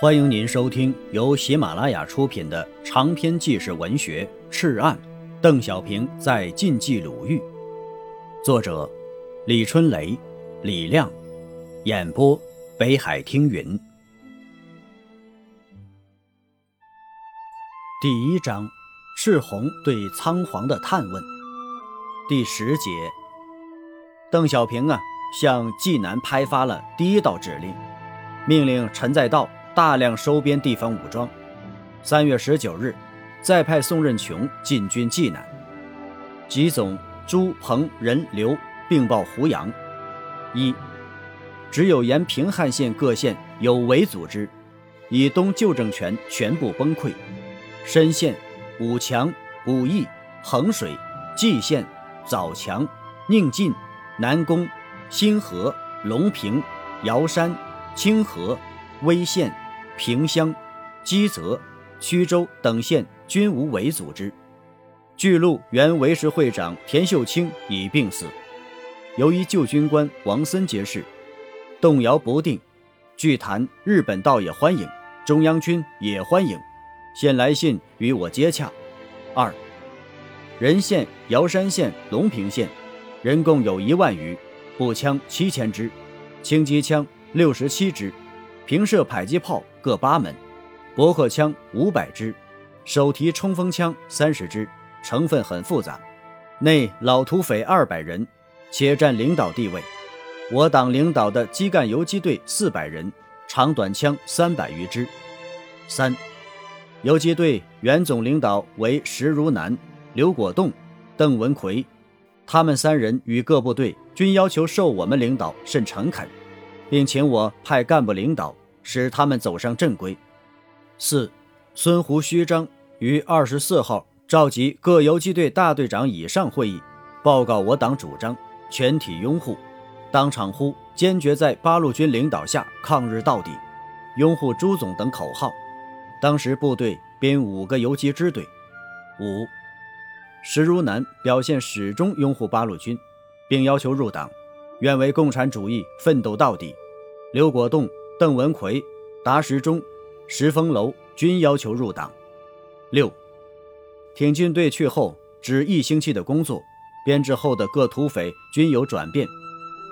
欢迎您收听由喜马拉雅出品的长篇纪实文学《赤案》，邓小平在晋冀鲁豫，作者李春雷、李亮，演播北海听云。第一章：赤红对仓皇的探问。第十节：邓小平啊，向济南拍发了第一道指令，命令陈再道。大量收编地方武装。三月十九日，再派宋任穷进军济南。吉总朱彭任刘并报胡杨：一，只有沿平汉线各县有为组织，以东旧政权全部崩溃。深县、武强、武义、衡水、蓟县、枣强、宁晋、南宫、新河、隆平、瑶山、清河、威县。平乡、基泽、曲州等县均无伪组织。巨鹿原维持会长田秀清已病死，由于旧军官王森结事，动摇不定。据谈，日本倒也欢迎，中央军也欢迎，现来信与我接洽。二，仁县、瑶山县、隆平县，人共有一万余，步枪七千支，轻机枪六十七支。平射迫击炮各八门，驳壳枪五百支，手提冲锋枪三十支，成分很复杂。内老土匪二百人，且占领导地位。我党领导的基干游击队四百人，长短枪三百余支。三，游击队原总领导为石如南、刘果栋、邓文奎，他们三人与各部队均要求受我们领导甚诚恳。并请我派干部领导，使他们走上正规。四，孙胡虚张于二十四号召集各游击队大队长以上会议，报告我党主张，全体拥护，当场呼坚决在八路军领导下抗日到底，拥护朱总等口号。当时部队编五个游击支队。五，石如南表现始终拥护八路军，并要求入党。愿为共产主义奋斗到底。刘国栋、邓文奎、达时中、石峰楼均要求入党。六，挺进队去后，只一星期的工作，编制后的各土匪均有转变，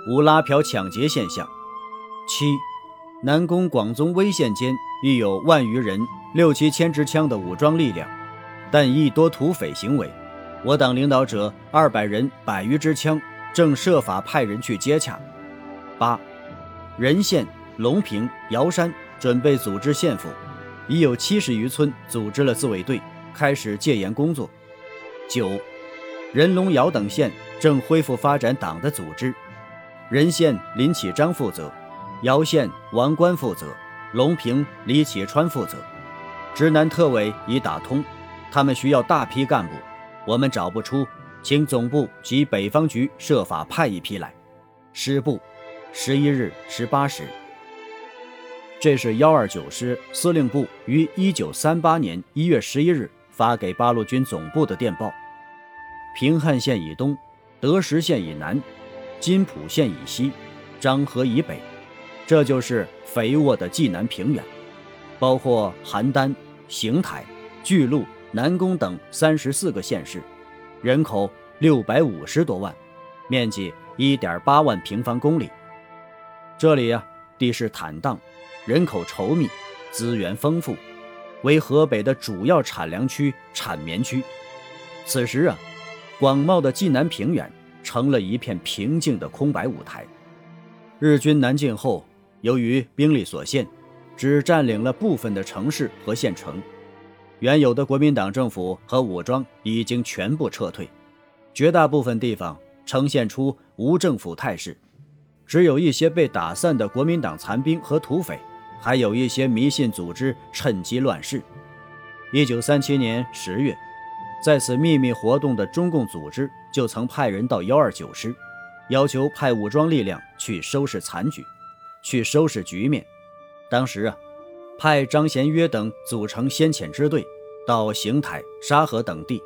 无拉嫖抢劫现象。七，南宫、广宗、威县间亦有万余人、六七千支枪的武装力量，但亦多土匪行为。我党领导者二百人、百余支枪。正设法派人去接洽。八，仁县、隆平、瑶山准备组织县府，已有七十余村组织了自卫队，开始戒严工作。九，仁隆瑶等县正恢复发展党的组织，仁县林启章负责，瑶县王官负责，隆平李启川负责。直南特委已打通，他们需要大批干部，我们找不出。请总部及北方局设法派一批来。师部，十一日十八时。这是幺二九师司令部于一九三八年一月十一日发给八路军总部的电报。平汉线以东，德石线以南，金浦线以西，漳河以北，这就是肥沃的济南平原，包括邯郸、邢台、巨鹿、南宫等三十四个县市。人口六百五十多万，面积一点八万平方公里。这里呀，地势坦荡，人口稠密，资源丰富，为河北的主要产粮区、产棉区。此时啊，广袤的济南平原成了一片平静的空白舞台。日军南进后，由于兵力所限，只占领了部分的城市和县城。原有的国民党政府和武装已经全部撤退，绝大部分地方呈现出无政府态势，只有一些被打散的国民党残兵和土匪，还有一些迷信组织趁机乱世。一九三七年十月，在此秘密活动的中共组织就曾派人到幺二九师，要求派武装力量去收拾残局，去收拾局面。当时啊。派张贤约等组成先遣支队，到邢台、沙河等地。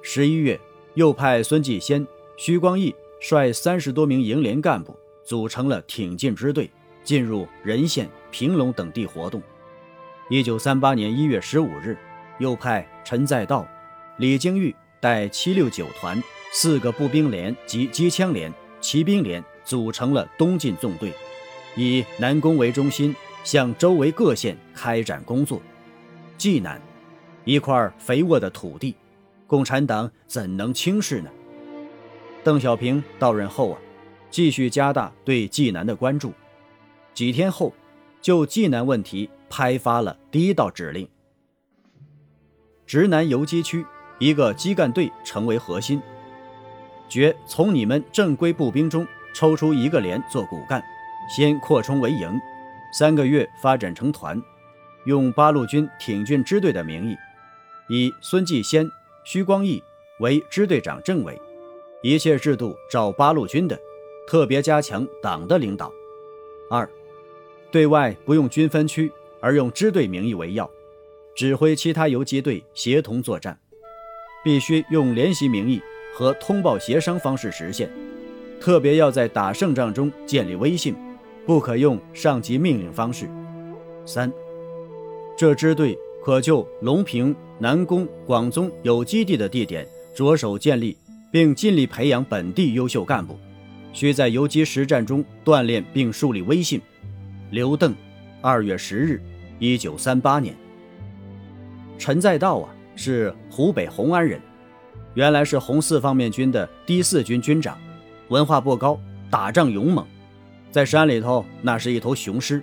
十一月，又派孙继先、徐光义率三十多名营连干部，组成了挺进支队，进入任县、平龙等地活动。一九三八年一月十五日，又派陈再道、李经玉带七六九团四个步兵连及机枪连、骑兵连组成了东进纵队，以南宫为中心，向周围各县开展工作。济南，一块肥沃的土地，共产党怎能轻视呢？邓小平到任后啊，继续加大对济南的关注。几天后，就济南问题拍发了第一道指令：直南游击区一个基干队成为核心，决从你们正规步兵中抽出一个连做骨干，先扩充为营，三个月发展成团。用八路军挺进支队的名义，以孙继先、徐光义为支队长、政委，一切制度照八路军的，特别加强党的领导。二，对外不用军分区，而用支队名义为要，指挥其他游击队协同作战，必须用联席名义和通报协商方式实现，特别要在打胜仗中建立威信，不可用上级命令方式。三。这支队可就隆平、南宫、广宗有基地的地点着手建立，并尽力培养本地优秀干部，需在游击实战中锻炼并树立威信。刘邓，二月十日，一九三八年。陈再道啊，是湖北红安人，原来是红四方面军的第四军军长，文化不高，打仗勇猛，在山里头那是一头雄狮，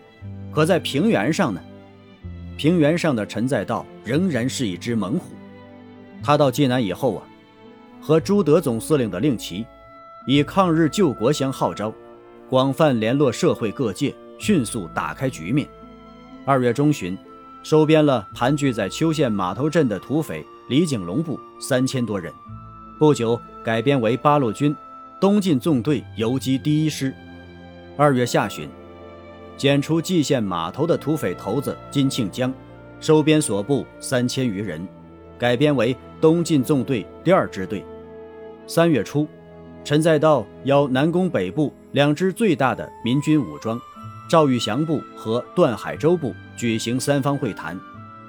可在平原上呢？平原上的陈再道仍然是一只猛虎。他到济南以后啊，和朱德总司令的令旗，以抗日救国相号召，广泛联络社会各界，迅速打开局面。二月中旬，收编了盘踞在邱县码头镇的土匪李景龙部三千多人，不久改编为八路军东进纵队游击第一师。二月下旬。检出蓟县码头的土匪头子金庆江，收编所部三千余人，改编为东进纵队第二支队。三月初，陈再道邀南宫北部两支最大的民军武装赵玉祥部和段海洲部举行三方会谈，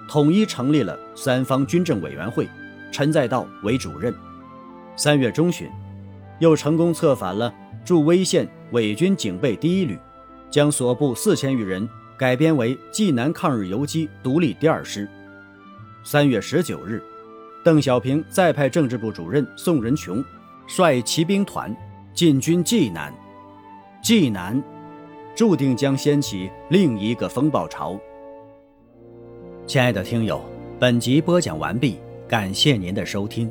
统一成立了三方军政委员会，陈再道为主任。三月中旬，又成功策反了驻威县伪军警备第一旅。将所部四千余人改编为济南抗日游击独立第二师。三月十九日，邓小平再派政治部主任宋仁琼率骑兵团进军济南。济南注定将掀起另一个风暴潮。亲爱的听友，本集播讲完毕，感谢您的收听。